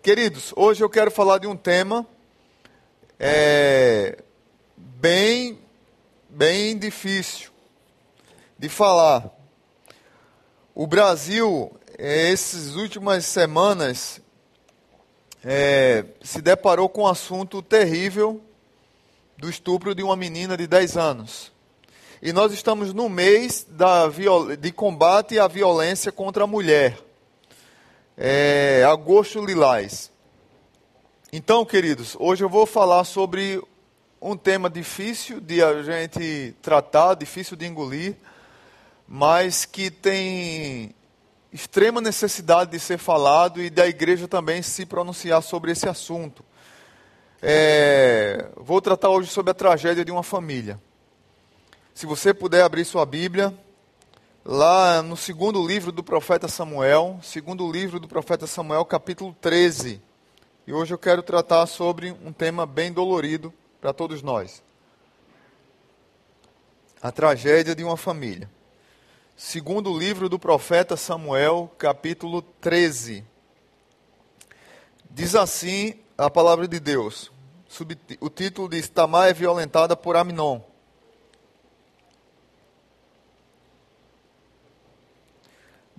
Queridos, hoje eu quero falar de um tema é, bem, bem difícil de falar. O Brasil, é, essas últimas semanas, é, se deparou com um assunto terrível do estupro de uma menina de 10 anos. E nós estamos no mês da, de combate à violência contra a mulher. É, agosto Lilás. Então, queridos, hoje eu vou falar sobre um tema difícil de a gente tratar, difícil de engolir, mas que tem extrema necessidade de ser falado e da igreja também se pronunciar sobre esse assunto. É, vou tratar hoje sobre a tragédia de uma família. Se você puder abrir sua Bíblia, lá no segundo livro do profeta Samuel, segundo livro do profeta Samuel, capítulo 13. E hoje eu quero tratar sobre um tema bem dolorido para todos nós. A tragédia de uma família. Segundo livro do profeta Samuel, capítulo 13. Diz assim a palavra de Deus. O título diz: Tamar é violentada por Aminon.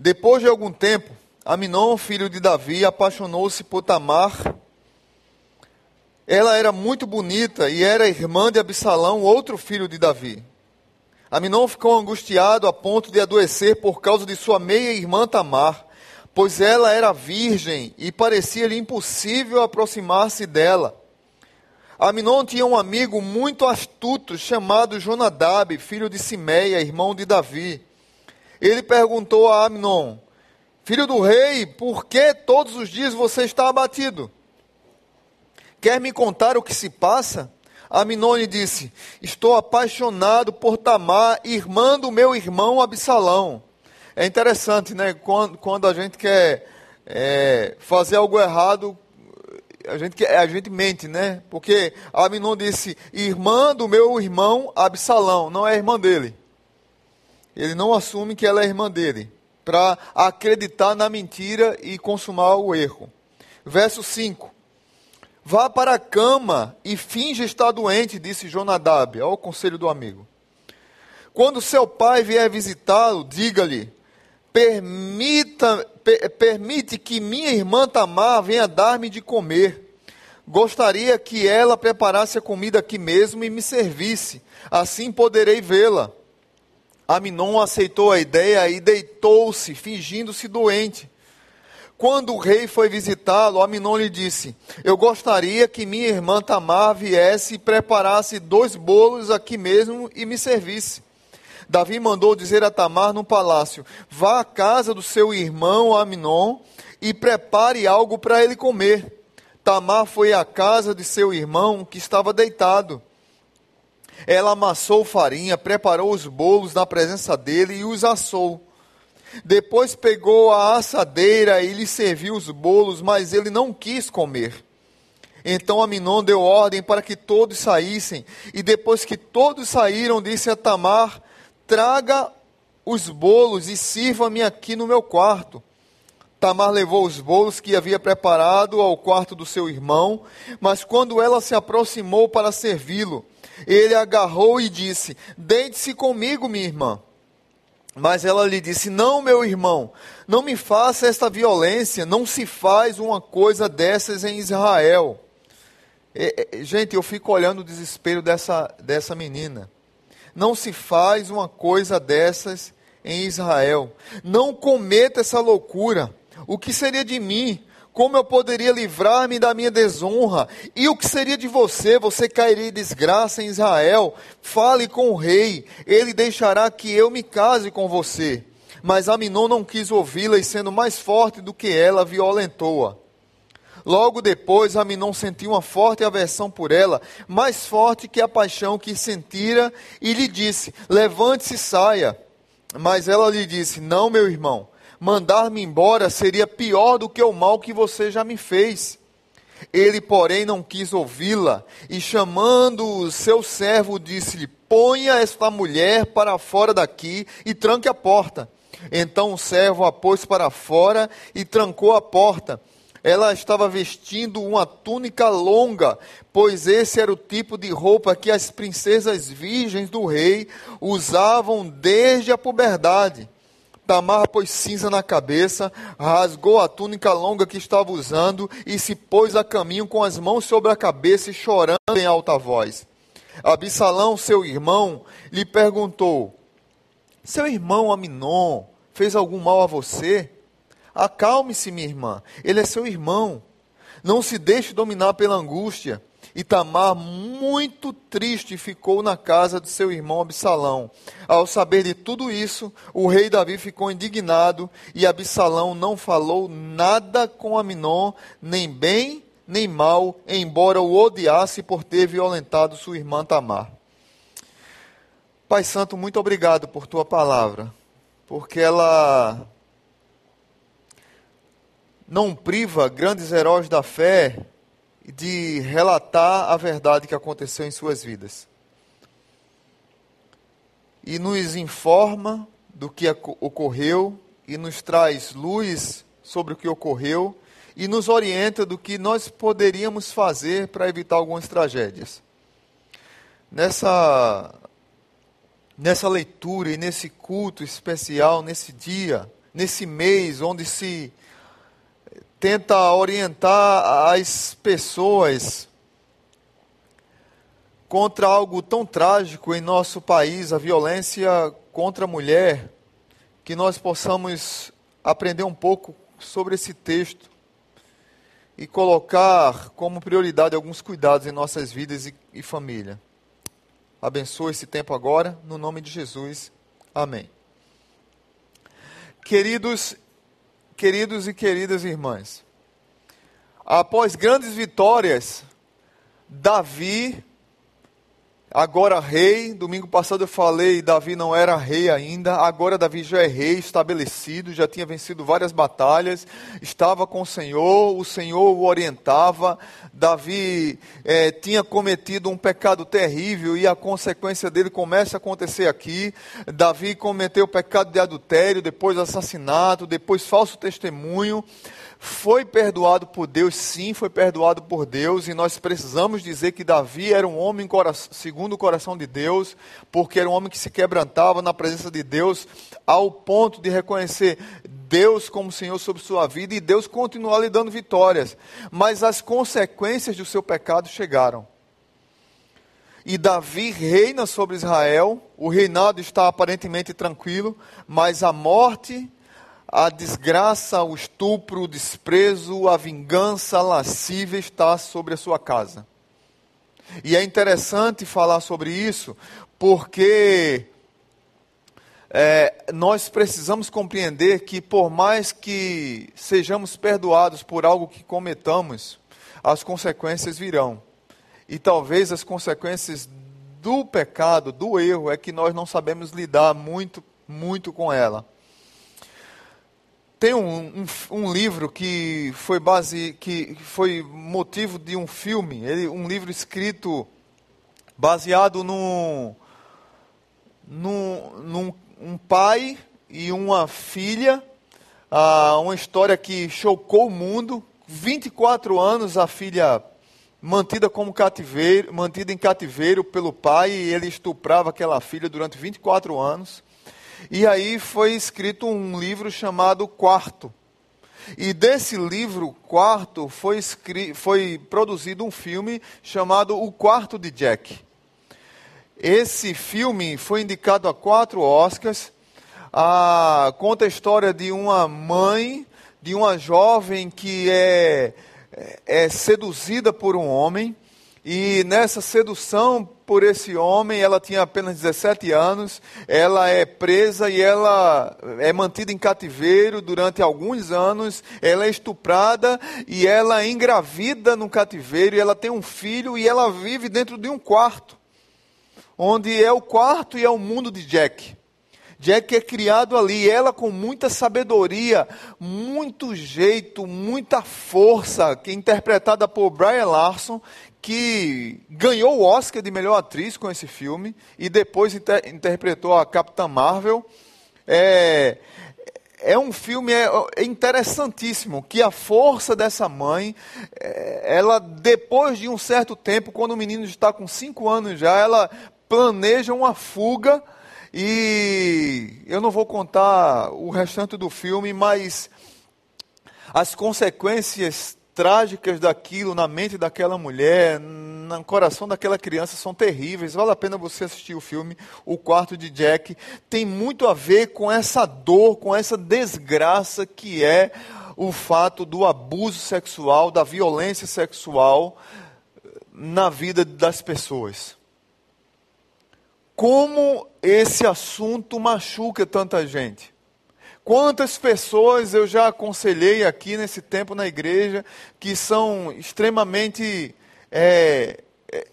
Depois de algum tempo, Aminon, filho de Davi, apaixonou-se por Tamar. Ela era muito bonita e era irmã de Absalão, outro filho de Davi. Aminon ficou angustiado a ponto de adoecer por causa de sua meia-irmã Tamar, pois ela era virgem e parecia-lhe impossível aproximar-se dela. Aminon tinha um amigo muito astuto chamado Jonadab, filho de Simeia, irmão de Davi. Ele perguntou a Aminon: Filho do rei, por que todos os dias você está abatido? Quer me contar o que se passa? Aminone disse: Estou apaixonado por Tamar, irmã do meu irmão Absalão. É interessante, né? Quando, quando a gente quer é, fazer algo errado, a gente, a gente mente, né? Porque Aminon disse, irmã do meu irmão Absalão, não é irmã dele. Ele não assume que ela é irmã dele, para acreditar na mentira e consumar o erro. Verso 5. Vá para a cama e finja estar doente, disse Jonadab, ao conselho do amigo. Quando seu pai vier visitá-lo, diga-lhe: permita, per, permite que minha irmã Tamar venha dar-me de comer. Gostaria que ela preparasse a comida aqui mesmo e me servisse. Assim poderei vê-la. Aminon aceitou a ideia e deitou-se, fingindo-se doente. Quando o rei foi visitá-lo, Aminon lhe disse: Eu gostaria que minha irmã Tamar viesse e preparasse dois bolos aqui mesmo e me servisse. Davi mandou dizer a Tamar no palácio: Vá à casa do seu irmão Aminon e prepare algo para ele comer. Tamar foi à casa de seu irmão, que estava deitado. Ela amassou farinha, preparou os bolos na presença dele e os assou. Depois pegou a assadeira e lhe serviu os bolos, mas ele não quis comer. Então Aminon deu ordem para que todos saíssem, e depois que todos saíram, disse a Tamar: Traga os bolos e sirva-me aqui no meu quarto. Tamar levou os bolos que havia preparado ao quarto do seu irmão, mas quando ela se aproximou para servi-lo, ele agarrou e disse: Deite-se comigo, minha irmã. Mas ela lhe disse: Não, meu irmão, não me faça esta violência, não se faz uma coisa dessas em Israel. E, gente, eu fico olhando o desespero dessa, dessa menina. Não se faz uma coisa dessas em Israel. Não cometa essa loucura. O que seria de mim? Como eu poderia livrar-me da minha desonra? E o que seria de você? Você cairia em desgraça em Israel? Fale com o rei, ele deixará que eu me case com você. Mas Aminon não quis ouvi-la e, sendo mais forte do que ela, violentou-a. Logo depois, Aminon sentiu uma forte aversão por ela, mais forte que a paixão que sentira, e lhe disse: Levante-se e saia. Mas ela lhe disse: Não, meu irmão, mandar-me embora seria pior do que o mal que você já me fez. Ele, porém, não quis ouvi-la, e chamando o seu servo, disse-lhe: Ponha esta mulher para fora daqui e tranque a porta. Então o servo a pôs para fora e trancou a porta. ela estava vestindo uma túnica longa, pois esse era o tipo de roupa que as princesas virgens do rei usavam desde a puberdade. Tamar pôs cinza na cabeça, rasgou a túnica longa que estava usando e se pôs a caminho com as mãos sobre a cabeça e chorando em alta voz. Absalão, seu irmão, lhe perguntou: Seu irmão Aminon fez algum mal a você? Acalme-se, minha irmã, ele é seu irmão. Não se deixe dominar pela angústia. E Tamar, muito triste, ficou na casa de seu irmão Absalão. Ao saber de tudo isso, o rei Davi ficou indignado e Absalão não falou nada com Aminon, nem bem nem mal, embora o odiasse por ter violentado sua irmã Tamar. Pai Santo, muito obrigado por tua palavra, porque ela não priva grandes heróis da fé de relatar a verdade que aconteceu em suas vidas. E nos informa do que ocorreu e nos traz luz sobre o que ocorreu e nos orienta do que nós poderíamos fazer para evitar algumas tragédias. Nessa nessa leitura e nesse culto especial, nesse dia, nesse mês onde se tenta orientar as pessoas contra algo tão trágico em nosso país, a violência contra a mulher, que nós possamos aprender um pouco sobre esse texto e colocar como prioridade alguns cuidados em nossas vidas e, e família. Abençoe esse tempo agora, no nome de Jesus. Amém. Queridos queridos e queridas irmãs, após grandes vitórias, Davi, agora rei, domingo passado eu falei, Davi não era rei ainda, agora Davi já é rei estabelecido, já tinha vencido várias batalhas, estava com o Senhor, o Senhor o orientava, Davi é, tinha cometido um pecado terrível e a consequência dele começa a acontecer aqui. Davi cometeu o pecado de adultério, depois assassinato, depois falso testemunho. Foi perdoado por Deus, sim, foi perdoado por Deus, e nós precisamos dizer que Davi era um homem segundo o coração de Deus, porque era um homem que se quebrantava na presença de Deus, ao ponto de reconhecer Deus como Senhor sobre sua vida e Deus continuar lhe dando vitórias. Mas as consequências do seu pecado chegaram. E Davi reina sobre Israel, o reinado está aparentemente tranquilo, mas a morte, a desgraça, o estupro, o desprezo, a vingança lascívia está sobre a sua casa. E é interessante falar sobre isso, porque é, nós precisamos compreender que, por mais que sejamos perdoados por algo que cometamos, as consequências virão. E talvez as consequências do pecado, do erro, é que nós não sabemos lidar muito, muito com ela. Tem um, um, um, livro que foi base, que foi motivo de um filme, ele, um livro escrito baseado num, num, num um pai e uma filha, ah, uma história que chocou o mundo. 24 anos a filha mantida como cativeiro, mantida em cativeiro pelo pai, e ele estuprava aquela filha durante 24 anos. E aí foi escrito um livro chamado Quarto. E desse livro, Quarto, foi, foi produzido um filme chamado O Quarto de Jack. Esse filme foi indicado a quatro Oscars. Ah, conta a história de uma mãe, de uma jovem que é, é seduzida por um homem. E nessa sedução por esse homem, ela tinha apenas 17 anos, ela é presa e ela é mantida em cativeiro durante alguns anos, ela é estuprada e ela é engravida no cativeiro, e ela tem um filho e ela vive dentro de um quarto onde é o quarto e é o mundo de Jack. Jack é criado ali, ela com muita sabedoria, muito jeito, muita força, que é interpretada por Brian Larson, que ganhou o Oscar de melhor atriz com esse filme e depois inter interpretou a Capitã Marvel. É, é um filme é, é, interessantíssimo que a força dessa mãe, é, ela depois de um certo tempo, quando o menino está com cinco anos já, ela planeja uma fuga e eu não vou contar o restante do filme, mas as consequências trágicas daquilo na mente daquela mulher, no coração daquela criança são terríveis. Vale a pena você assistir o filme O Quarto de Jack. Tem muito a ver com essa dor, com essa desgraça que é o fato do abuso sexual, da violência sexual na vida das pessoas. Como esse assunto machuca tanta gente. Quantas pessoas eu já aconselhei aqui nesse tempo na igreja que são extremamente. É, é,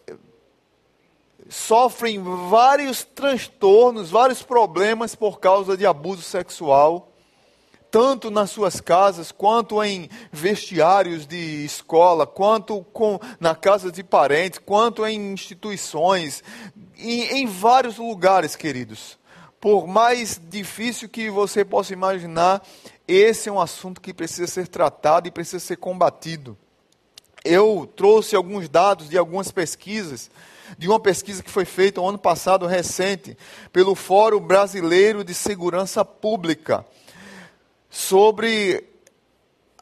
sofrem vários transtornos, vários problemas por causa de abuso sexual, tanto nas suas casas, quanto em vestiários de escola, quanto com, na casa de parentes, quanto em instituições, em, em vários lugares, queridos por mais difícil que você possa imaginar, esse é um assunto que precisa ser tratado e precisa ser combatido. Eu trouxe alguns dados de algumas pesquisas, de uma pesquisa que foi feita no ano passado, recente, pelo Fórum Brasileiro de Segurança Pública, sobre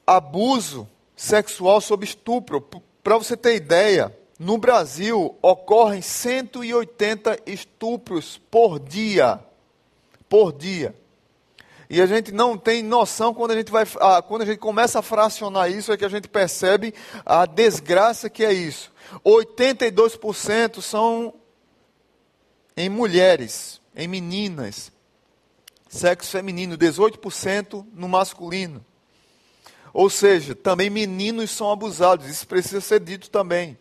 abuso sexual sob estupro. Para você ter ideia, no Brasil ocorrem 180 estupros por dia por dia. E a gente não tem noção quando a gente vai, ah, quando a gente começa a fracionar isso é que a gente percebe a desgraça que é isso. 82% são em mulheres, em meninas. Sexo feminino, 18% no masculino. Ou seja, também meninos são abusados, isso precisa ser dito também.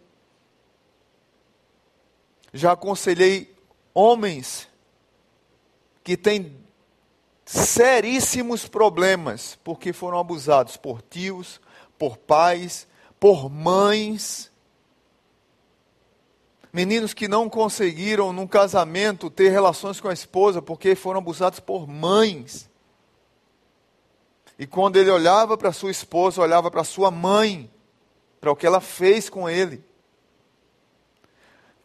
Já aconselhei homens que têm seríssimos problemas porque foram abusados por tios, por pais, por mães. Meninos que não conseguiram, num casamento, ter relações com a esposa porque foram abusados por mães. E quando ele olhava para sua esposa, olhava para sua mãe, para o que ela fez com ele.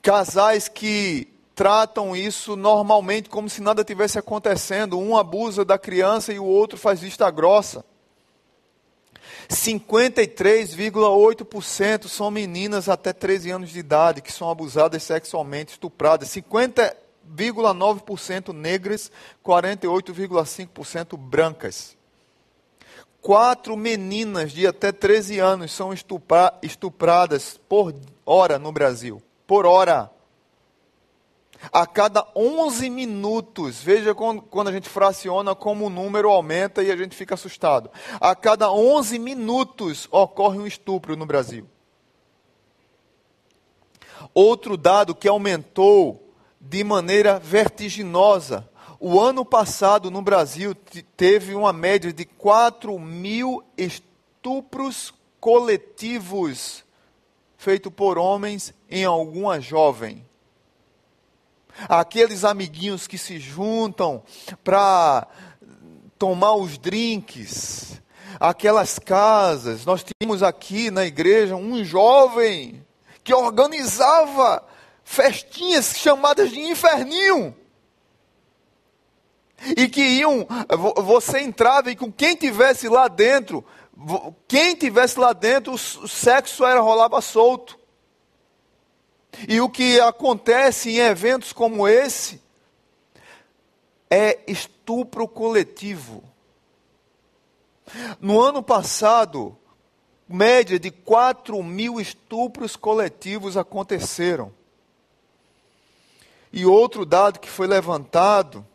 Casais que tratam isso normalmente como se nada tivesse acontecendo. Um abusa da criança e o outro faz vista grossa. 53,8% são meninas até 13 anos de idade que são abusadas sexualmente, estupradas. 50,9% negras, 48,5% brancas. Quatro meninas de até 13 anos são estupradas por hora no Brasil. Por hora a cada 11 minutos, veja quando, a gente fraciona como o número aumenta e a gente fica assustado. A cada 11 minutos ocorre um estupro no Brasil. Outro dado que aumentou de maneira vertiginosa. O ano passado no Brasil teve uma média de 4 mil estupros coletivos feitos por homens em alguma jovem aqueles amiguinhos que se juntam para tomar os drinks, aquelas casas. Nós tínhamos aqui na igreja um jovem que organizava festinhas chamadas de inferninho. E que iam, você entrava e com quem tivesse lá dentro, quem tivesse lá dentro, o sexo era rolava solto. E o que acontece em eventos como esse é estupro coletivo. No ano passado, média de 4 mil estupros coletivos aconteceram. E outro dado que foi levantado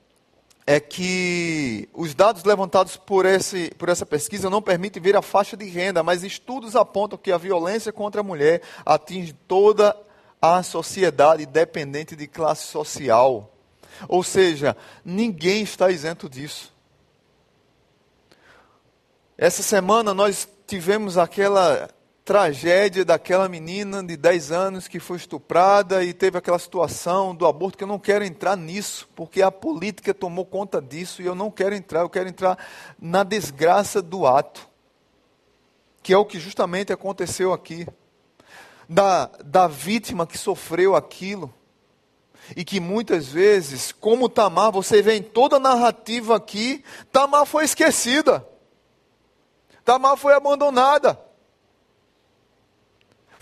é que os dados levantados por, esse, por essa pesquisa não permitem ver a faixa de renda, mas estudos apontam que a violência contra a mulher atinge toda a à sociedade dependente de classe social. Ou seja, ninguém está isento disso. Essa semana nós tivemos aquela tragédia daquela menina de 10 anos que foi estuprada e teve aquela situação do aborto, que eu não quero entrar nisso, porque a política tomou conta disso e eu não quero entrar, eu quero entrar na desgraça do ato, que é o que justamente aconteceu aqui, da, da vítima que sofreu aquilo. E que muitas vezes, como Tamar, você vê em toda a narrativa aqui, Tamar foi esquecida. Tamar foi abandonada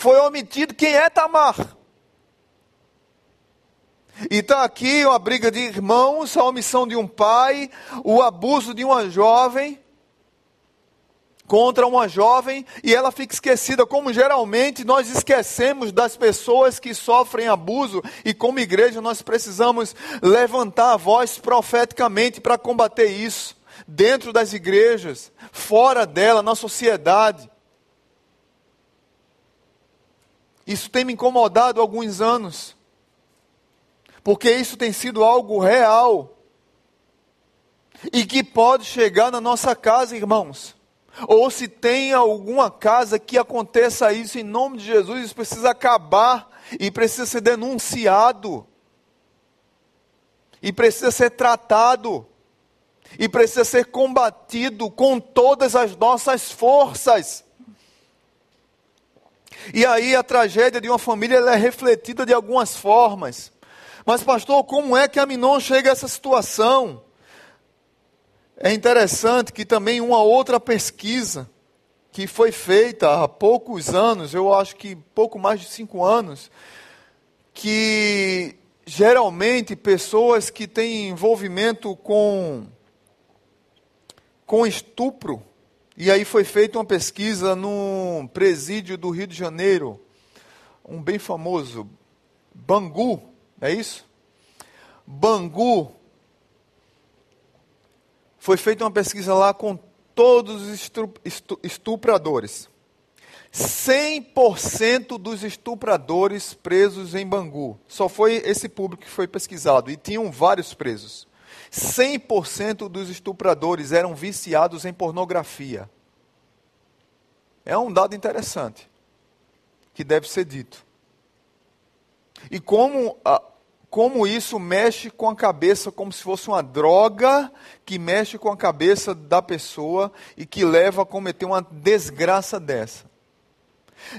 foi omitido quem é Tamar. E está aqui uma briga de irmãos, a omissão de um pai, o abuso de uma jovem contra uma jovem e ela fica esquecida, como geralmente nós esquecemos das pessoas que sofrem abuso e como igreja nós precisamos levantar a voz profeticamente para combater isso, dentro das igrejas, fora dela, na sociedade. Isso tem me incomodado há alguns anos, porque isso tem sido algo real e que pode chegar na nossa casa, irmãos. Ou se tem alguma casa que aconteça isso em nome de Jesus, isso precisa acabar e precisa ser denunciado. E precisa ser tratado. E precisa ser combatido com todas as nossas forças. E aí a tragédia de uma família é refletida de algumas formas. Mas, pastor, como é que Aminon chega a essa situação? É interessante que também uma outra pesquisa que foi feita há poucos anos, eu acho que pouco mais de cinco anos, que geralmente pessoas que têm envolvimento com, com estupro, e aí foi feita uma pesquisa no presídio do Rio de Janeiro, um bem famoso, Bangu, é isso? Bangu. Foi feita uma pesquisa lá com todos os estupradores. 100% dos estupradores presos em Bangu. Só foi esse público que foi pesquisado. E tinham vários presos. 100% dos estupradores eram viciados em pornografia. É um dado interessante que deve ser dito. E como, como isso mexe com a cabeça, como se fosse uma droga que mexe com a cabeça da pessoa e que leva a cometer uma desgraça dessa.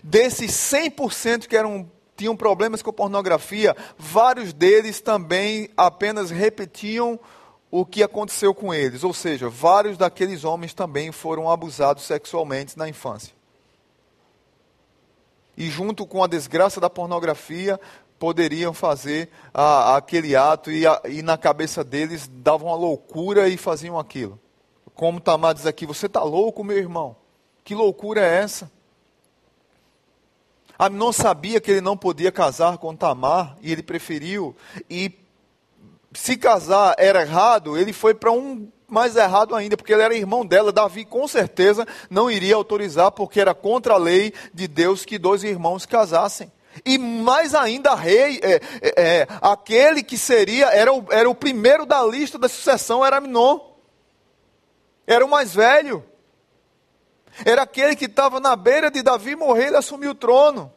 Desses 100% que eram tinham problemas com pornografia, vários deles também apenas repetiam o que aconteceu com eles. Ou seja, vários daqueles homens também foram abusados sexualmente na infância. E junto com a desgraça da pornografia, poderiam fazer ah, aquele ato e, a, e, na cabeça deles davam uma loucura e faziam aquilo. Como Tamar diz aqui, você está louco, meu irmão? Que loucura é essa? Aminon sabia que ele não podia casar com Tamar e ele preferiu ir se casar era errado, ele foi para um mais errado ainda, porque ele era irmão dela. Davi com certeza não iria autorizar, porque era contra a lei de Deus que dois irmãos casassem. E mais ainda, rei, é, é, é, aquele que seria, era o, era o primeiro da lista da sucessão, era Minon. Era o mais velho. Era aquele que estava na beira de Davi morrer, ele assumiu o trono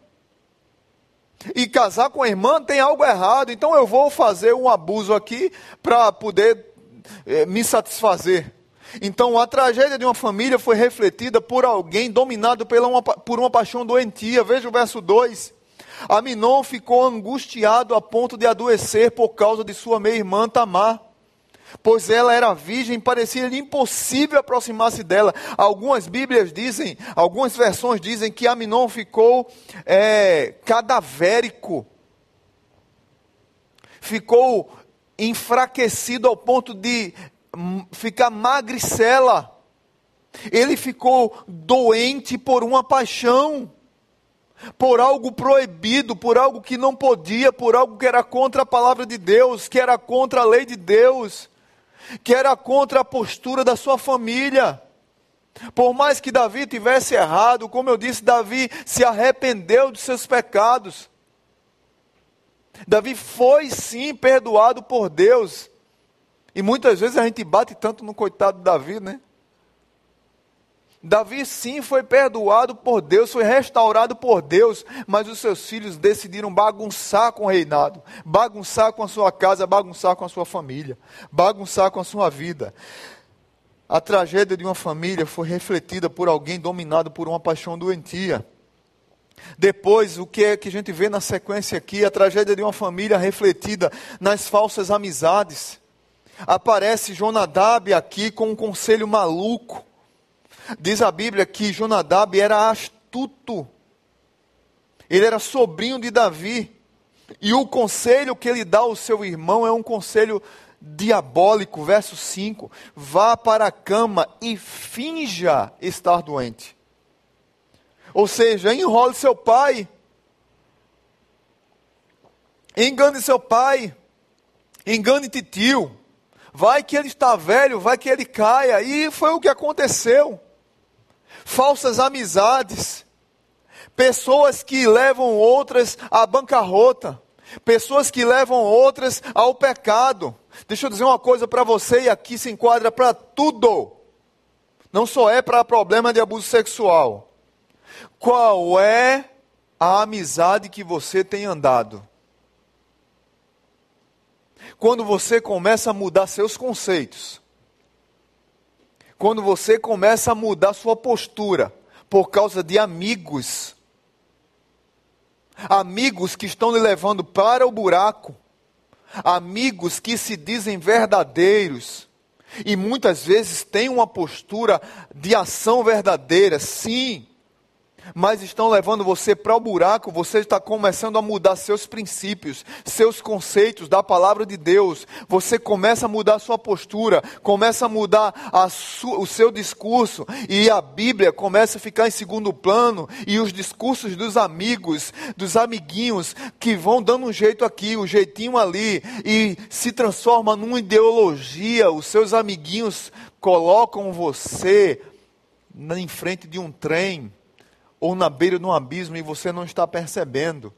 e casar com a irmã tem algo errado, então eu vou fazer um abuso aqui para poder eh, me satisfazer. Então a tragédia de uma família foi refletida por alguém dominado pela uma, por uma paixão doentia. Veja o verso 2. Aminon ficou angustiado a ponto de adoecer por causa de sua meia-irmã Tamar pois ela era virgem, parecia-lhe impossível aproximar-se dela. Algumas Bíblias dizem, algumas versões dizem que Aminon ficou é, cadavérico, ficou enfraquecido ao ponto de ficar magricela. Ele ficou doente por uma paixão, por algo proibido, por algo que não podia, por algo que era contra a palavra de Deus, que era contra a lei de Deus que era contra a postura da sua família. Por mais que Davi tivesse errado, como eu disse, Davi se arrependeu de seus pecados. Davi foi sim perdoado por Deus. E muitas vezes a gente bate tanto no coitado de Davi, né? Davi sim foi perdoado por Deus, foi restaurado por Deus, mas os seus filhos decidiram bagunçar com o reinado, bagunçar com a sua casa, bagunçar com a sua família, bagunçar com a sua vida. A tragédia de uma família foi refletida por alguém dominado por uma paixão doentia. Depois, o que é que a gente vê na sequência aqui? A tragédia de uma família refletida nas falsas amizades. Aparece Jonadab aqui com um conselho maluco. Diz a Bíblia que Jonadab era astuto. Ele era sobrinho de Davi. E o conselho que ele dá ao seu irmão é um conselho diabólico. Verso 5: Vá para a cama e finja estar doente. Ou seja, enrole seu pai. Engane seu pai. Engane tio. Vai que ele está velho, vai que ele caia. E foi o que aconteceu. Falsas amizades. Pessoas que levam outras à bancarrota. Pessoas que levam outras ao pecado. Deixa eu dizer uma coisa para você, e aqui se enquadra para tudo. Não só é para problema de abuso sexual. Qual é a amizade que você tem andado? Quando você começa a mudar seus conceitos, quando você começa a mudar sua postura por causa de amigos, amigos que estão lhe levando para o buraco, amigos que se dizem verdadeiros. E muitas vezes têm uma postura de ação verdadeira, sim, mas estão levando você para o buraco, você está começando a mudar seus princípios, seus conceitos da palavra de Deus. Você começa a mudar sua postura, começa a mudar a o seu discurso, e a Bíblia começa a ficar em segundo plano, e os discursos dos amigos, dos amiguinhos, que vão dando um jeito aqui, um jeitinho ali, e se transforma numa ideologia. Os seus amiguinhos colocam você em frente de um trem ou na beira de um abismo e você não está percebendo.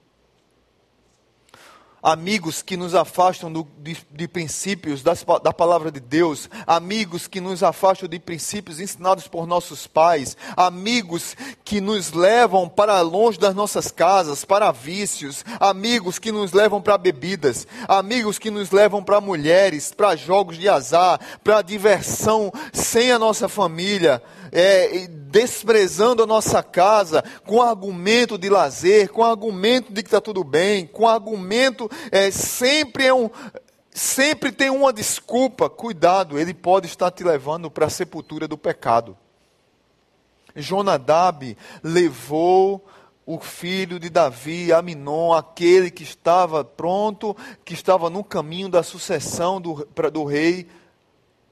Amigos que nos afastam do, de, de, princípios das, da palavra de Deus, amigos que nos afastam de princípios ensinados por nossos pais, amigos que nos levam para longe das nossas casas, para vícios, amigos que nos levam para bebidas, amigos que nos levam para mulheres, para jogos de azar, para diversão sem a nossa família, é, desprezando a nossa casa com argumento de lazer, com argumento de que está tudo bem, com argumento é, sempre é um sempre tem uma desculpa. Cuidado, ele pode estar te levando para a sepultura do pecado. Jonadab levou o filho de Davi, Aminon, aquele que estava pronto, que estava no caminho da sucessão do, pra, do rei,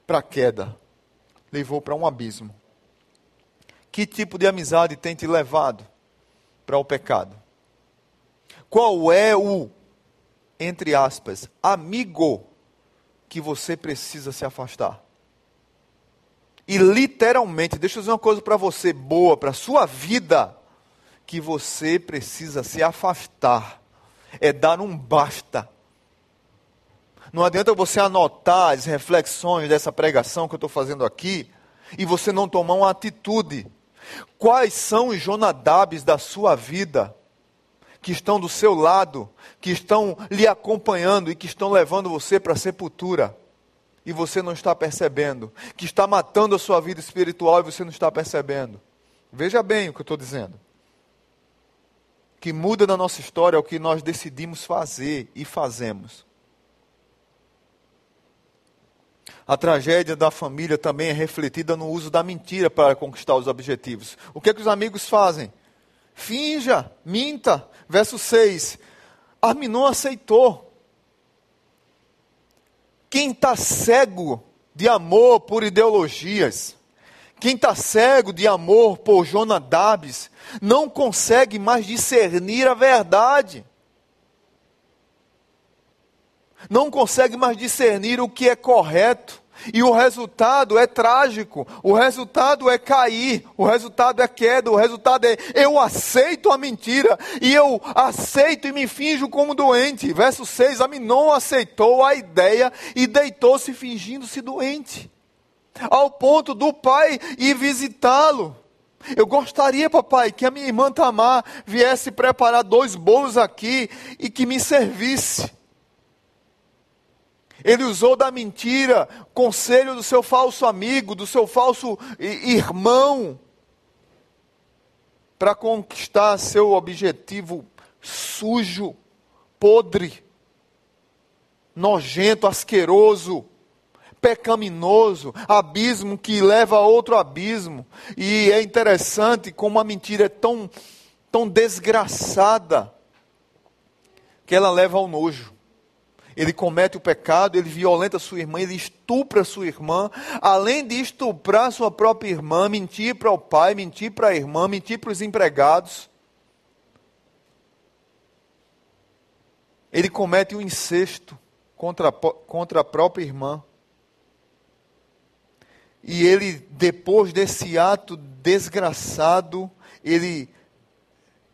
para a queda. Levou para um abismo. Que tipo de amizade tem te levado para o pecado? Qual é o, entre aspas, amigo que você precisa se afastar? E literalmente, deixa eu dizer uma coisa para você boa, para a sua vida, que você precisa se afastar. É dar um basta. Não adianta você anotar as reflexões dessa pregação que eu estou fazendo aqui e você não tomar uma atitude. Quais são os Jonadabes da sua vida que estão do seu lado, que estão lhe acompanhando e que estão levando você para a sepultura? E você não está percebendo, que está matando a sua vida espiritual e você não está percebendo. Veja bem o que eu estou dizendo. O que muda na nossa história é o que nós decidimos fazer e fazemos. A tragédia da família também é refletida no uso da mentira para conquistar os objetivos. O que, é que os amigos fazem? Finja, minta. Verso 6. Arminon aceitou. Quem está cego de amor por ideologias, quem está cego de amor por Jonadabes, não consegue mais discernir a verdade não consegue mais discernir o que é correto. E o resultado é trágico, o resultado é cair, o resultado é queda, o resultado é eu aceito a mentira e eu aceito e me finjo como doente. Verso 6: Aminon aceitou a ideia e deitou-se fingindo-se doente, ao ponto do pai ir visitá-lo. Eu gostaria, papai, que a minha irmã Tamar viesse preparar dois bolos aqui e que me servisse. Ele usou da mentira, conselho do seu falso amigo, do seu falso irmão, para conquistar seu objetivo sujo, podre, nojento, asqueroso pecaminoso, abismo que leva a outro abismo. E é interessante como a mentira é tão, tão desgraçada que ela leva ao nojo. Ele comete o pecado, ele violenta sua irmã, ele estupra sua irmã, além de estuprar sua própria irmã, mentir para o pai, mentir para a irmã, mentir para os empregados. Ele comete um incesto contra, contra a própria irmã. E ele, depois desse ato desgraçado, ele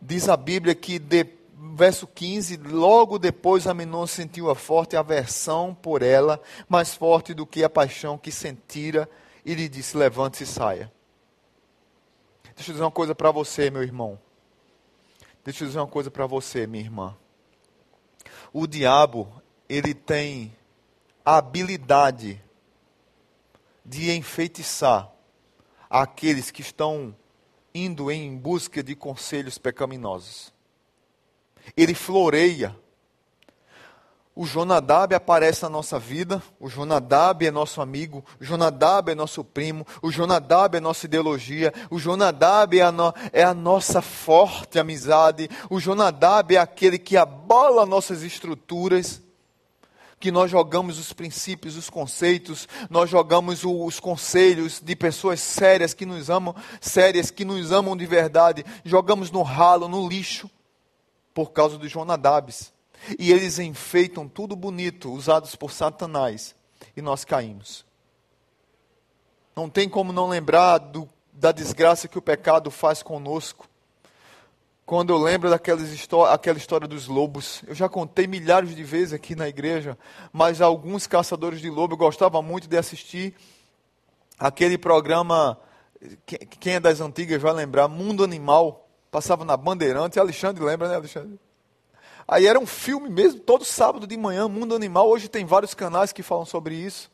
diz a Bíblia que, de, verso 15, logo depois Aminon sentiu a forte aversão por ela, mais forte do que a paixão que sentira, e lhe disse: Levante-se e saia. Deixa eu dizer uma coisa para você, meu irmão. Deixa eu dizer uma coisa para você, minha irmã. O diabo, ele tem a habilidade de enfeitiçar aqueles que estão indo em busca de conselhos pecaminosos. Ele floreia. O Jonadab aparece na nossa vida, o Jonadab é nosso amigo, o Jonadab é nosso primo, o Jonadab é nossa ideologia, o Jonadab é a, no, é a nossa forte amizade, o Jonadab é aquele que abola nossas estruturas que nós jogamos os princípios, os conceitos, nós jogamos os conselhos de pessoas sérias que nos amam, sérias que nos amam de verdade, jogamos no ralo, no lixo, por causa dos Jonadabes. E eles enfeitam tudo bonito, usados por Satanás, e nós caímos. Não tem como não lembrar do, da desgraça que o pecado faz conosco quando eu lembro daquela história, aquela história dos lobos. Eu já contei milhares de vezes aqui na igreja, mas alguns caçadores de lobo eu gostava muito de assistir aquele programa, quem é das antigas vai lembrar, Mundo Animal, passava na Bandeirante, Alexandre lembra, né, Alexandre? Aí era um filme mesmo, todo sábado de manhã, Mundo Animal. Hoje tem vários canais que falam sobre isso.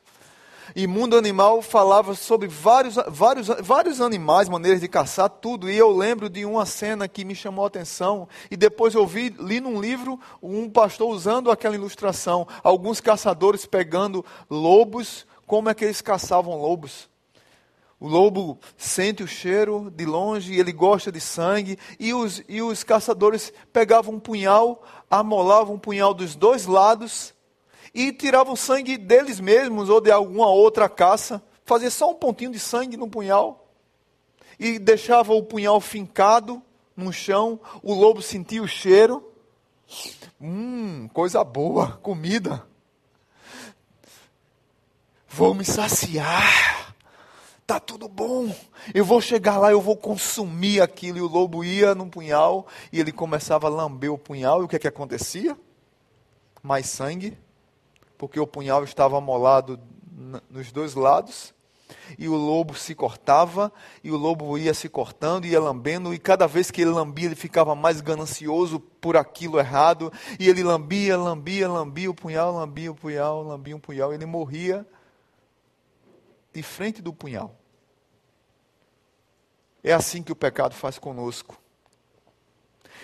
E Mundo Animal falava sobre vários, vários, vários animais, maneiras de caçar, tudo. E eu lembro de uma cena que me chamou a atenção. E depois eu vi, li num livro um pastor usando aquela ilustração. Alguns caçadores pegando lobos, como é que eles caçavam lobos. O lobo sente o cheiro de longe, ele gosta de sangue, e os, e os caçadores pegavam um punhal, amolavam um punhal dos dois lados e tiravam sangue deles mesmos ou de alguma outra caça, fazia só um pontinho de sangue no punhal e deixava o punhal fincado no chão, o lobo sentia o cheiro. Hum, coisa boa, comida. Vou me saciar. Tá tudo bom. Eu vou chegar lá, eu vou consumir aquilo. E o lobo ia no punhal e ele começava a lamber o punhal. E o que é que acontecia? Mais sangue porque o punhal estava amolado nos dois lados, e o lobo se cortava, e o lobo ia se cortando, ia lambendo, e cada vez que ele lambia, ele ficava mais ganancioso por aquilo errado, e ele lambia, lambia, lambia o punhal, lambia o punhal, lambia o punhal, ele morria de frente do punhal. É assim que o pecado faz conosco.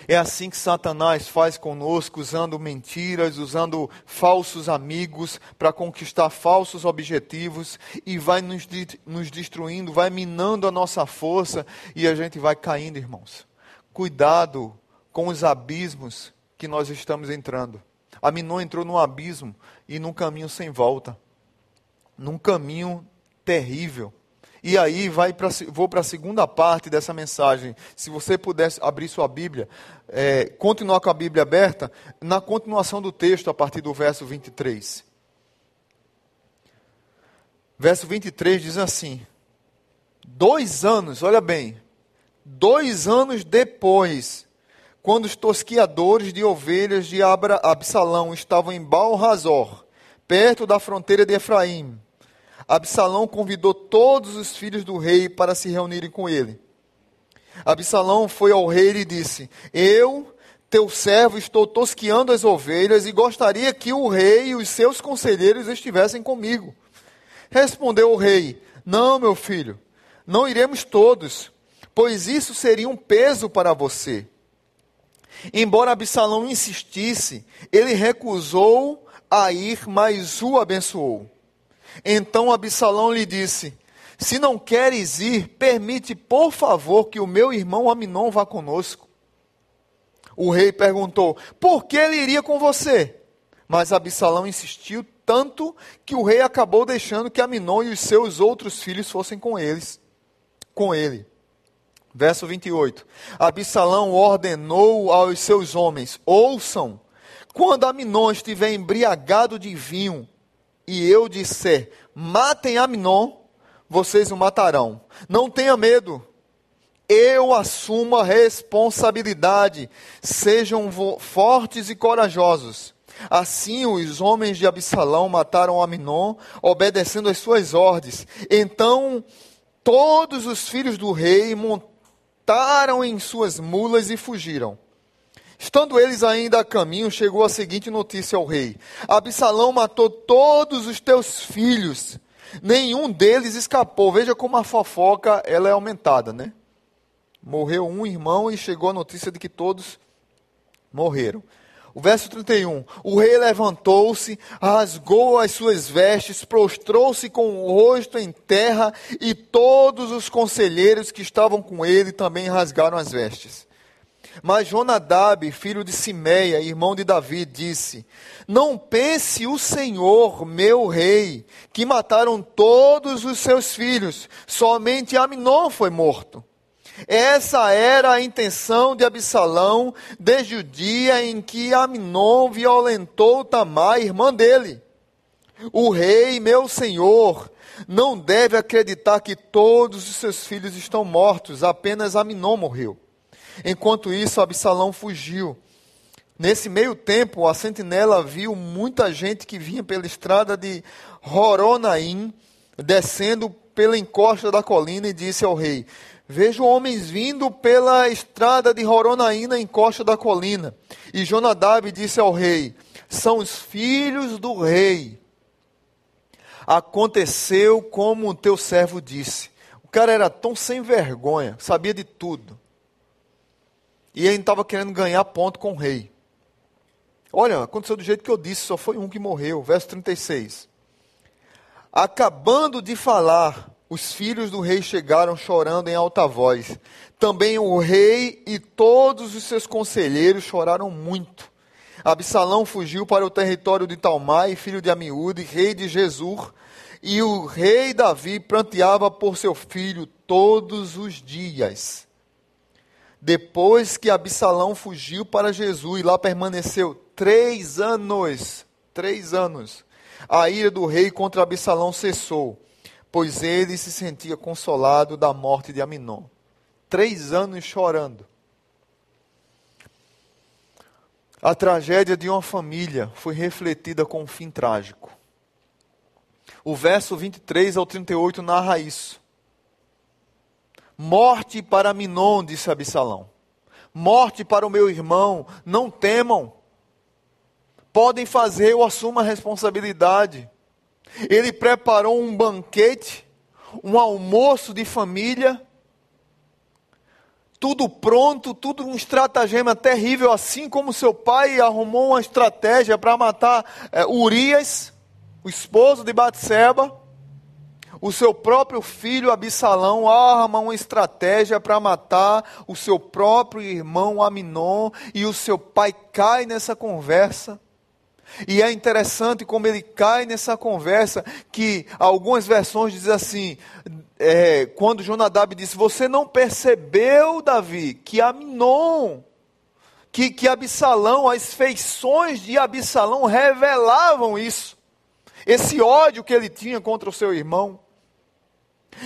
É assim que Satanás faz conosco, usando mentiras, usando falsos amigos para conquistar falsos objetivos e vai nos, nos destruindo, vai minando a nossa força e a gente vai caindo, irmãos. Cuidado com os abismos que nós estamos entrando. A Minon entrou num abismo e num caminho sem volta, num caminho terrível. E aí vai pra, vou para a segunda parte dessa mensagem. Se você pudesse abrir sua Bíblia, é, continuar com a Bíblia aberta, na continuação do texto, a partir do verso 23. Verso 23 diz assim: Dois anos, olha bem, dois anos depois, quando os tosquiadores de ovelhas de Absalão estavam em Baal-Razor, perto da fronteira de Efraim, Absalão convidou todos os filhos do rei para se reunirem com ele. Absalão foi ao rei e disse: Eu, teu servo, estou tosqueando as ovelhas e gostaria que o rei e os seus conselheiros estivessem comigo. Respondeu o rei: Não, meu filho, não iremos todos, pois isso seria um peso para você. Embora Absalão insistisse, ele recusou a ir, mas o abençoou. Então Absalão lhe disse: Se não queres ir, permite, por favor, que o meu irmão Aminon vá conosco. O rei perguntou: Por que ele iria com você? Mas Absalão insistiu tanto que o rei acabou deixando que Aminon e os seus outros filhos fossem com eles, com ele. Verso 28. Absalão ordenou aos seus homens: Ouçam, quando Aminon estiver embriagado de vinho, e eu disser: Matem Aminon, vocês o matarão. Não tenha medo. Eu assumo a responsabilidade. Sejam fortes e corajosos. Assim os homens de Absalão mataram Aminon, obedecendo às suas ordens. Então todos os filhos do rei montaram montaram em suas mulas e fugiram. Estando eles ainda a caminho, chegou a seguinte notícia ao rei: Absalão matou todos os teus filhos, nenhum deles escapou. Veja como a fofoca ela é aumentada, né? Morreu um irmão e chegou a notícia de que todos morreram. O verso 31. O rei levantou-se, rasgou as suas vestes, prostrou-se com o rosto em terra, e todos os conselheiros que estavam com ele também rasgaram as vestes. Mas Jonadab, filho de Simeia, irmão de Davi, disse: Não pense o Senhor, meu rei, que mataram todos os seus filhos, somente Aminon foi morto. Essa era a intenção de Absalão desde o dia em que Aminon violentou Tamar, irmã dele. O rei, meu senhor, não deve acreditar que todos os seus filhos estão mortos, apenas Aminon morreu. Enquanto isso, Absalão fugiu. Nesse meio tempo, a sentinela viu muita gente que vinha pela estrada de Horonaim, descendo pela encosta da colina, e disse ao rei: Vejo homens vindo pela estrada de Horonaína em costa da colina. E Jonadab disse ao rei: São os filhos do rei. Aconteceu como o teu servo disse. O cara era tão sem vergonha, sabia de tudo. E ele estava querendo ganhar ponto com o rei. Olha, aconteceu do jeito que eu disse, só foi um que morreu. Verso 36. Acabando de falar, os filhos do rei chegaram chorando em alta voz. Também o rei e todos os seus conselheiros choraram muito. Absalão fugiu para o território de Talmai, filho de Amiúde, rei de Jesur, e o rei Davi pranteava por seu filho todos os dias. Depois que Absalão fugiu para Jesus e lá permaneceu três anos, três anos, a ira do rei contra Absalão cessou pois ele se sentia consolado da morte de Aminon. Três anos chorando. A tragédia de uma família foi refletida com um fim trágico. O verso 23 ao 38 narra isso. Morte para Minon, disse Absalão. Morte para o meu irmão, não temam. Podem fazer, eu assumo a responsabilidade. Ele preparou um banquete, um almoço de família, tudo pronto, tudo um estratagema terrível, assim como seu pai arrumou uma estratégia para matar é, Urias, o esposo de Batseba. O seu próprio filho Absalão arma uma estratégia para matar o seu próprio irmão Aminon, e o seu pai cai nessa conversa. E é interessante como ele cai nessa conversa, que algumas versões dizem assim, é, quando Jonadab disse, você não percebeu, Davi, que Aminon, que, que Absalão, as feições de Absalão revelavam isso. Esse ódio que ele tinha contra o seu irmão.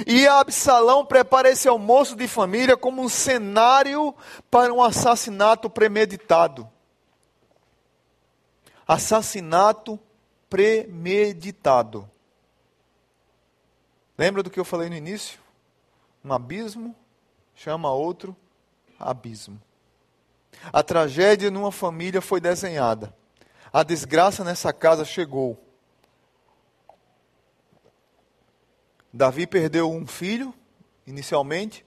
E Absalão prepara esse almoço de família como um cenário para um assassinato premeditado assassinato premeditado. Lembra do que eu falei no início? Um abismo chama outro abismo. A tragédia numa família foi desenhada. A desgraça nessa casa chegou. Davi perdeu um filho, inicialmente.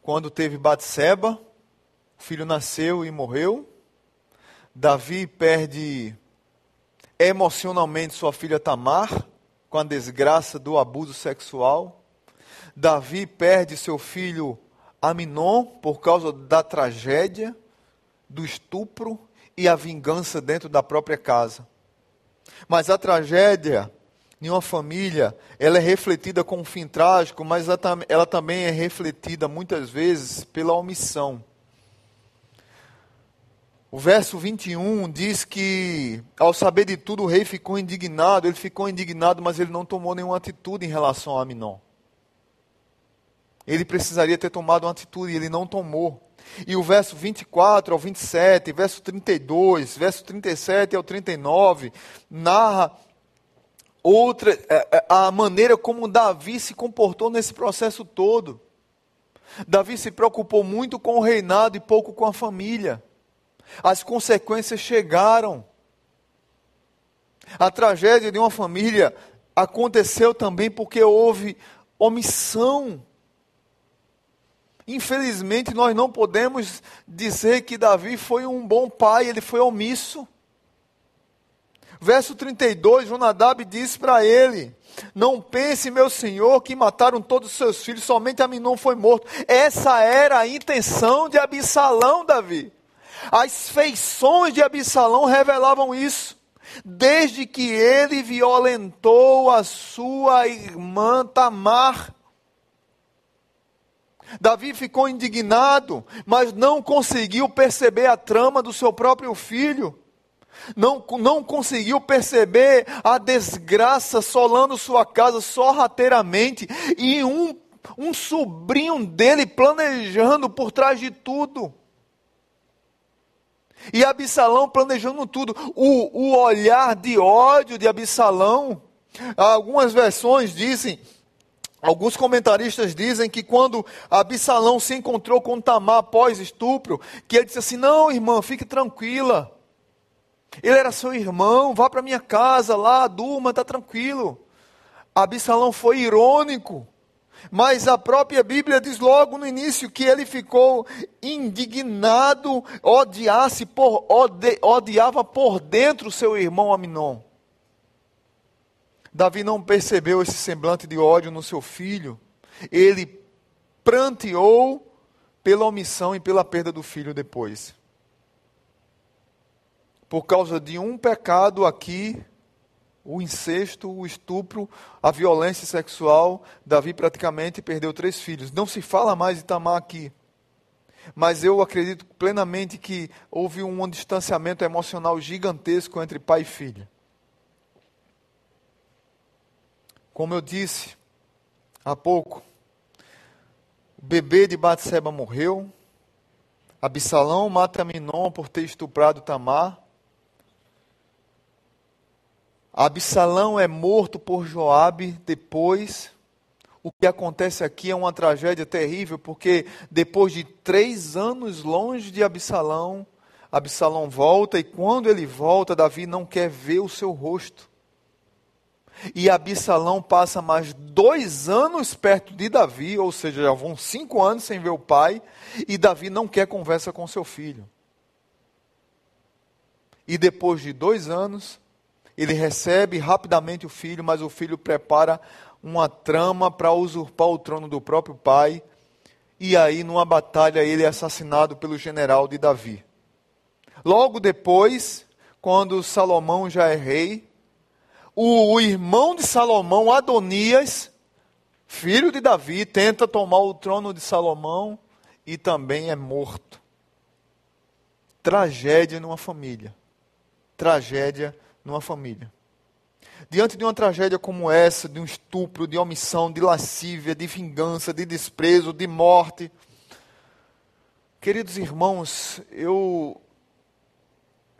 Quando teve Batseba, o filho nasceu e morreu. Davi perde emocionalmente sua filha Tamar, com a desgraça do abuso sexual. Davi perde seu filho Aminon por causa da tragédia, do estupro e a vingança dentro da própria casa. Mas a tragédia em uma família, ela é refletida com um fim trágico, mas ela também é refletida muitas vezes pela omissão. O verso 21 diz que, ao saber de tudo, o rei ficou indignado. Ele ficou indignado, mas ele não tomou nenhuma atitude em relação a Aminon. Ele precisaria ter tomado uma atitude e ele não tomou. E o verso 24 ao 27, verso 32, verso 37 ao 39, narra outra é, é, a maneira como Davi se comportou nesse processo todo. Davi se preocupou muito com o reinado e pouco com a família. As consequências chegaram. A tragédia de uma família aconteceu também porque houve omissão Infelizmente, nós não podemos dizer que Davi foi um bom pai, ele foi omisso. Verso 32, Jonadab disse para ele: Não pense, meu senhor, que mataram todos os seus filhos, somente Aminon foi morto. Essa era a intenção de Absalão, Davi. As feições de Absalão revelavam isso. Desde que ele violentou a sua irmã Tamar. Davi ficou indignado, mas não conseguiu perceber a trama do seu próprio filho. Não, não conseguiu perceber a desgraça solando sua casa sorrateiramente e um, um sobrinho dele planejando por trás de tudo. E Absalão planejando tudo. O, o olhar de ódio de Absalão, algumas versões dizem Alguns comentaristas dizem que quando Absalão se encontrou com Tamar após estupro, que ele disse assim: Não, irmã, fique tranquila. Ele era seu irmão, vá para minha casa lá, durma, está tranquilo. Absalão foi irônico, mas a própria Bíblia diz logo no início que ele ficou indignado, odiasse por, odi, odiava por dentro seu irmão Aminon. Davi não percebeu esse semblante de ódio no seu filho. Ele pranteou pela omissão e pela perda do filho depois. Por causa de um pecado aqui, o incesto, o estupro, a violência sexual, Davi praticamente perdeu três filhos. Não se fala mais de Tamar aqui. Mas eu acredito plenamente que houve um distanciamento emocional gigantesco entre pai e filha. Como eu disse há pouco, o bebê de Batseba morreu, Absalão mata Minon por ter estuprado Tamar, Absalão é morto por Joabe depois. O que acontece aqui é uma tragédia terrível, porque depois de três anos longe de Absalão, Absalão volta e quando ele volta, Davi não quer ver o seu rosto. E Absalão passa mais dois anos perto de Davi, ou seja, já vão cinco anos sem ver o pai, e Davi não quer conversa com seu filho. E depois de dois anos, ele recebe rapidamente o filho, mas o filho prepara uma trama para usurpar o trono do próprio pai. E aí, numa batalha, ele é assassinado pelo general de Davi. Logo depois, quando Salomão já é rei, o, o irmão de Salomão, Adonias, filho de Davi, tenta tomar o trono de Salomão e também é morto. Tragédia numa família. Tragédia numa família. Diante de uma tragédia como essa, de um estupro, de omissão, de lascívia, de vingança, de desprezo, de morte, queridos irmãos, eu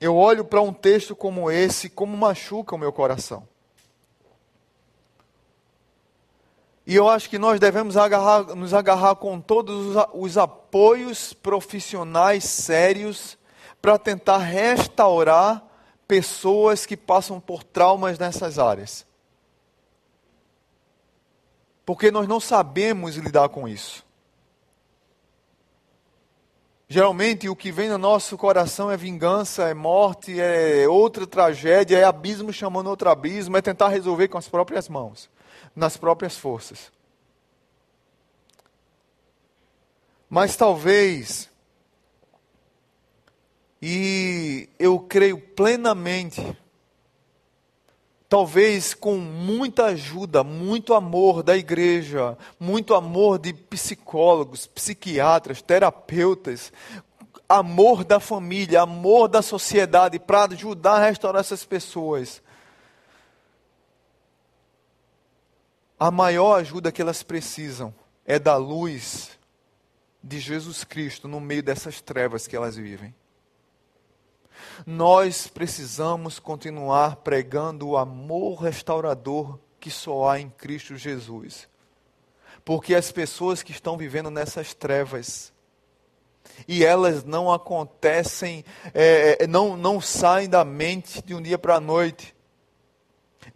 eu olho para um texto como esse, como machuca o meu coração. E eu acho que nós devemos agarrar, nos agarrar com todos os, os apoios profissionais sérios para tentar restaurar pessoas que passam por traumas nessas áreas. Porque nós não sabemos lidar com isso. Geralmente o que vem no nosso coração é vingança, é morte, é outra tragédia, é abismo chamando outro abismo, é tentar resolver com as próprias mãos, nas próprias forças. Mas talvez, e eu creio plenamente, talvez com muita ajuda, muito amor da igreja, muito amor de psicólogos, psiquiatras, terapeutas, amor da família, amor da sociedade para ajudar a restaurar essas pessoas. A maior ajuda que elas precisam é da luz de Jesus Cristo no meio dessas trevas que elas vivem. Nós precisamos continuar pregando o amor restaurador que só há em Cristo Jesus. Porque as pessoas que estão vivendo nessas trevas, e elas não acontecem, é, é não, não saem da mente de um dia para a noite.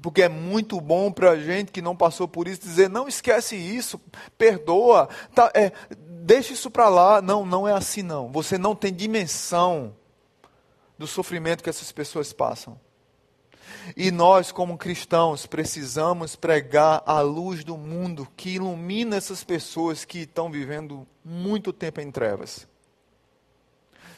Porque é muito bom para a gente que não passou por isso dizer: não esquece isso, perdoa, tá, é, deixa isso para lá. Não, não é assim não. Você não tem dimensão do sofrimento que essas pessoas passam. E nós, como cristãos, precisamos pregar a luz do mundo que ilumina essas pessoas que estão vivendo muito tempo em trevas.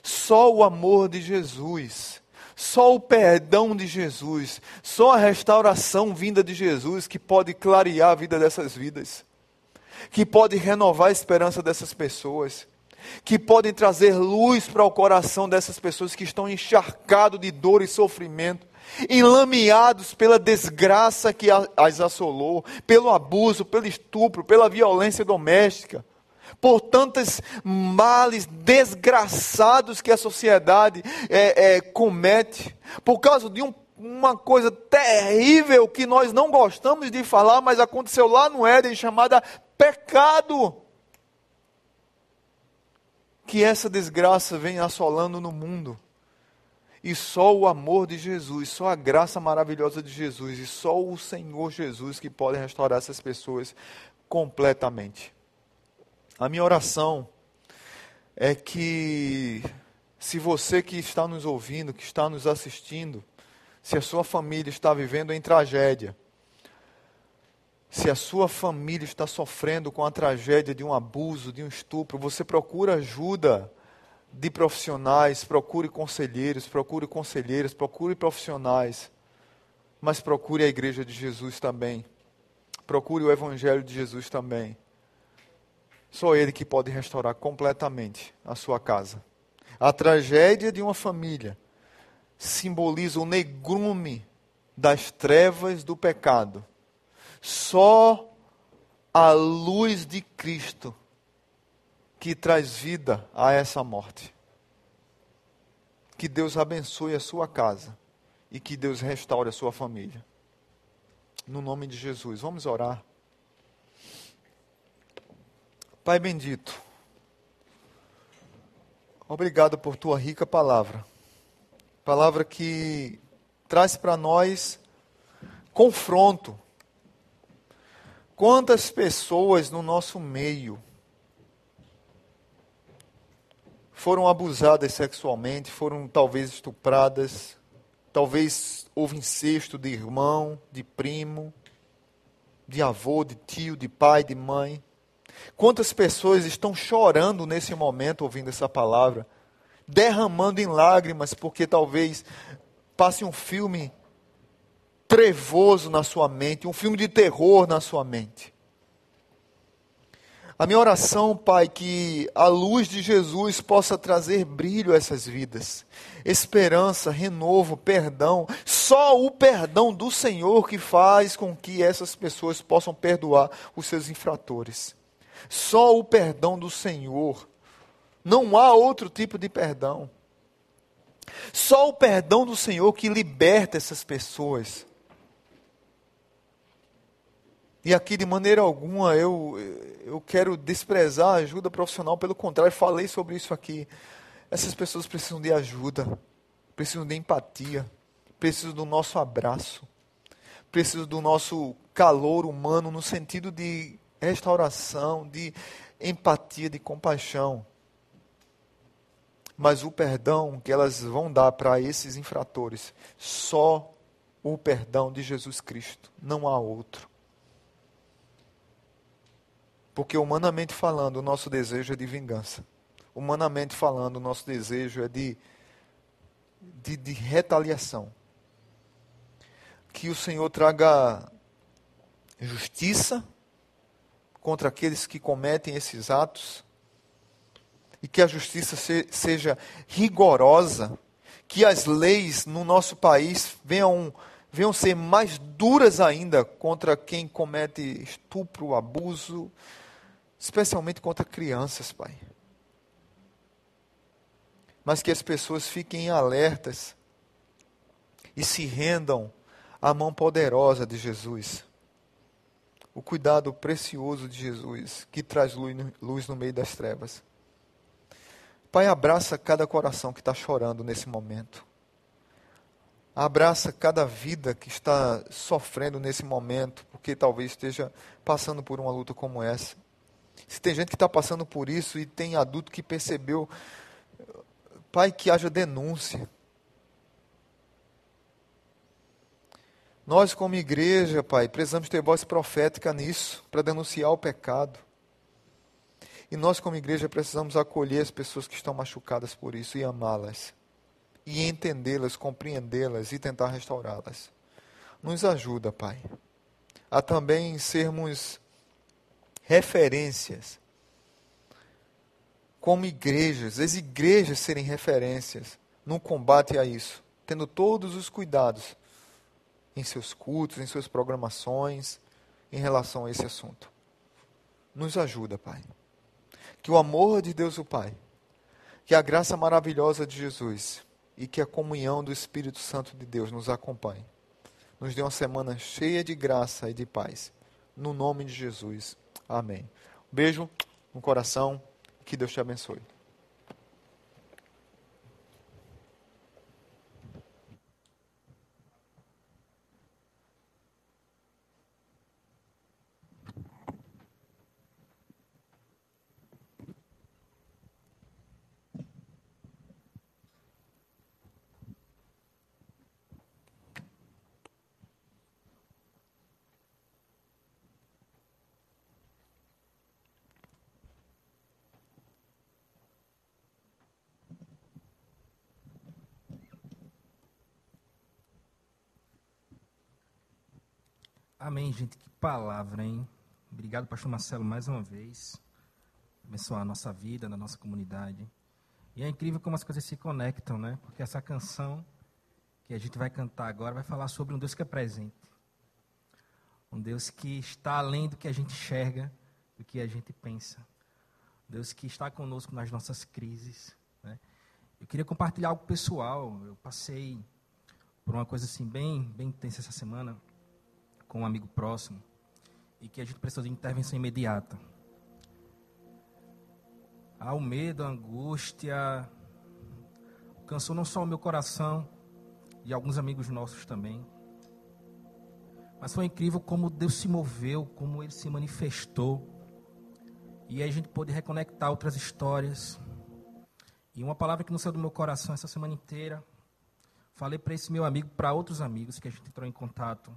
Só o amor de Jesus, só o perdão de Jesus, só a restauração vinda de Jesus que pode clarear a vida dessas vidas, que pode renovar a esperança dessas pessoas que podem trazer luz para o coração dessas pessoas que estão encharcados de dor e sofrimento, enlameados pela desgraça que as assolou, pelo abuso, pelo estupro, pela violência doméstica, por tantos males desgraçados que a sociedade é, é, comete, por causa de um uma coisa terrível que nós não gostamos de falar, mas aconteceu lá no Éden, chamada pecado que essa desgraça vem assolando no mundo. E só o amor de Jesus, só a graça maravilhosa de Jesus e só o Senhor Jesus que pode restaurar essas pessoas completamente. A minha oração é que, se você que está nos ouvindo, que está nos assistindo, se a sua família está vivendo em tragédia, se a sua família está sofrendo com a tragédia de um abuso, de um estupro, você procura ajuda de profissionais, procure conselheiros, procure conselheiras, procure profissionais, mas procure a igreja de Jesus também. Procure o evangelho de Jesus também. Só ele que pode restaurar completamente a sua casa. A tragédia de uma família simboliza o negrume das trevas do pecado só a luz de Cristo que traz vida a essa morte. Que Deus abençoe a sua casa e que Deus restaure a sua família. No nome de Jesus, vamos orar. Pai bendito, obrigado por tua rica palavra. Palavra que traz para nós confronto Quantas pessoas no nosso meio foram abusadas sexualmente, foram talvez estupradas, talvez houve incesto de irmão, de primo, de avô, de tio, de pai, de mãe. Quantas pessoas estão chorando nesse momento ouvindo essa palavra, derramando em lágrimas, porque talvez passe um filme trevoso na sua mente, um filme de terror na sua mente. A minha oração, Pai, que a luz de Jesus possa trazer brilho a essas vidas, esperança, renovo, perdão. Só o perdão do Senhor que faz com que essas pessoas possam perdoar os seus infratores. Só o perdão do Senhor. Não há outro tipo de perdão. Só o perdão do Senhor que liberta essas pessoas E aqui, de maneira alguma, eu, eu quero desprezar a ajuda profissional, pelo contrário, falei sobre isso aqui. Essas pessoas precisam de ajuda, precisam de empatia, precisam do nosso abraço, precisam do nosso calor humano no sentido de restauração, de empatia, de compaixão. Mas o perdão que elas vão dar para esses infratores, só o perdão de Jesus Cristo, não há outro. Porque, humanamente falando, o nosso desejo é de vingança. Humanamente falando, o nosso desejo é de, de, de retaliação. Que o Senhor traga justiça contra aqueles que cometem esses atos e que a justiça se, seja rigorosa, que as leis no nosso país venham, venham ser mais duras ainda contra quem comete estupro, abuso, especialmente contra crianças, Pai. Mas que as pessoas fiquem alertas e se rendam à mão poderosa de Jesus. O cuidado precioso de Jesus, que traz luz no meio das trevas. Pai, abraça cada coração que está chorando nesse momento. Abraça cada vida que está sofrendo nesse momento, porque talvez esteja passando por uma luta como essa. Se tem gente que está passando por isso e tem adulto que percebeu, Pai, que haja denúncia. Nós, como igreja, Pai, precisamos ter voz profética nisso, para denunciar o pecado. E nós, como igreja, precisamos acolher as pessoas que estão machucadas por isso e amá-las. E entendê-las, compreendê-las e tentar restaurá-las. Nos ajuda, Pai, a também sermos referências. Como igrejas, as igrejas serem referências no combate a isso, tendo todos os cuidados em seus cultos, em suas programações, em relação a esse assunto. Nos ajuda, Pai. Que o amor de Deus, o Pai, que a graça maravilhosa de Jesus e que a comunhão do Espírito Santo de Deus nos acompanhe. Nos dê uma semana cheia de graça e de paz. No nome de Jesus. Amém. Um beijo no coração. Que Deus te abençoe. Amém, gente. Que palavra, hein? Obrigado, pastor Marcelo, mais uma vez. Abençoar a nossa vida, a nossa comunidade. E é incrível como as coisas se conectam, né? Porque essa canção que a gente vai cantar agora vai falar sobre um Deus que é presente. Um Deus que está além do que a gente enxerga, do que a gente pensa. Um Deus que está conosco nas nossas crises. Né? Eu queria compartilhar algo pessoal. Eu passei por uma coisa assim bem, bem intensa essa semana com um amigo próximo e que a gente precisa de intervenção imediata. Há o medo, a angústia, cansou não só o meu coração, e alguns amigos nossos também. Mas foi incrível como Deus se moveu, como Ele se manifestou. E aí a gente pôde reconectar outras histórias. E uma palavra que não saiu do meu coração essa semana inteira. Falei para esse meu amigo, para outros amigos que a gente entrou em contato.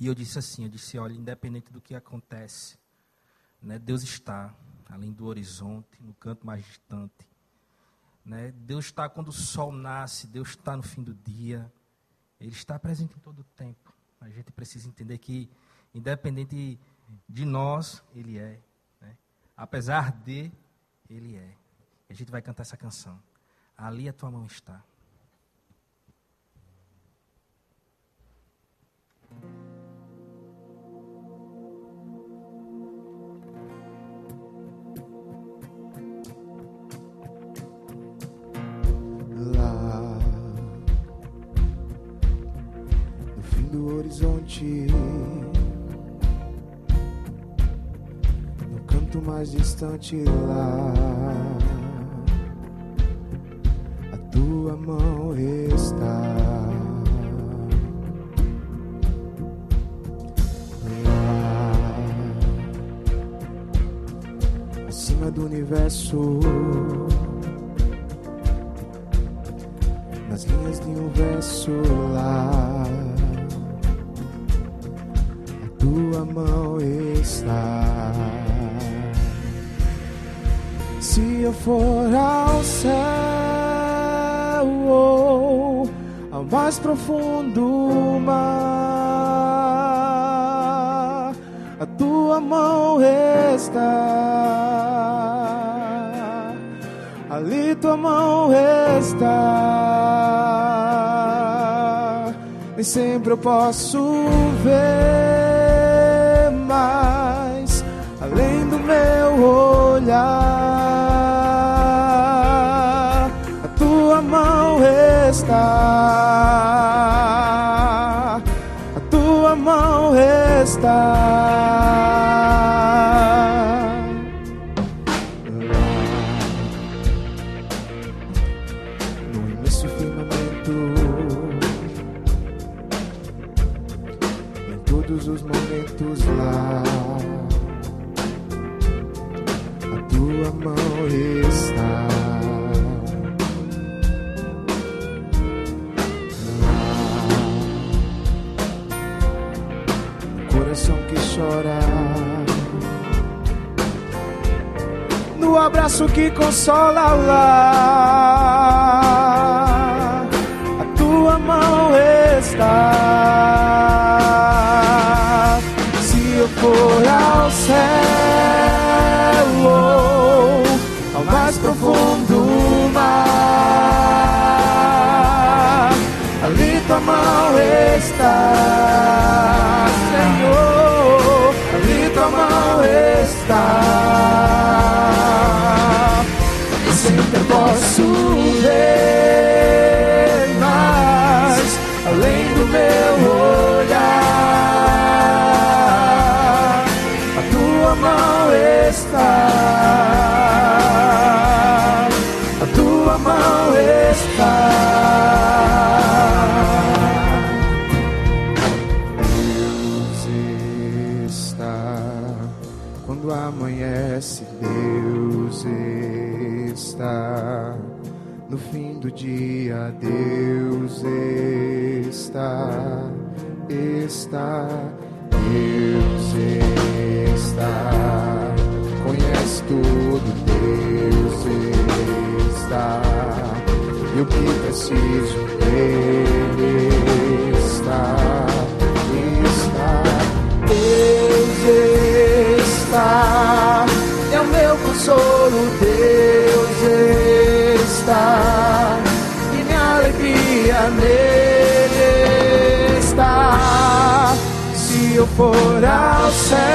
E eu disse assim, eu disse, olha, independente do que acontece, né, Deus está além do horizonte, no canto mais distante. Né? Deus está quando o sol nasce, Deus está no fim do dia. Ele está presente em todo o tempo. A gente precisa entender que, independente de nós, Ele é. Né? Apesar de, Ele é. E a gente vai cantar essa canção. Ali a tua mão está. Horizonte. sinto mais distante lá. A tua mão está lá. Acima do universo. Nas linhas de um verso lá. Tua mão está. Se eu for ao céu ou ao mais profundo mar, a tua mão está. Ali tua mão está. Nem sempre eu posso ver mais além do meu olhar. A tua mão está. A tua mão está. No abraço que consola lá. A tua mão está. Preciso, Ele está, está. Deus está, é o meu consolo, Deus está, e minha alegria nele está. Se eu for ao céu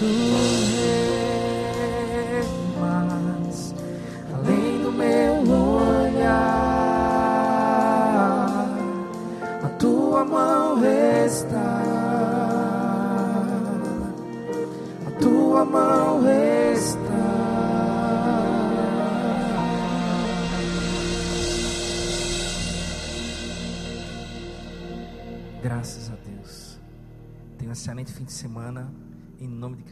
posso ver mais além do meu olhar. A tua mão está. A tua mão está. Graças a Deus. Tenha um excelente fim de semana. Em nome de.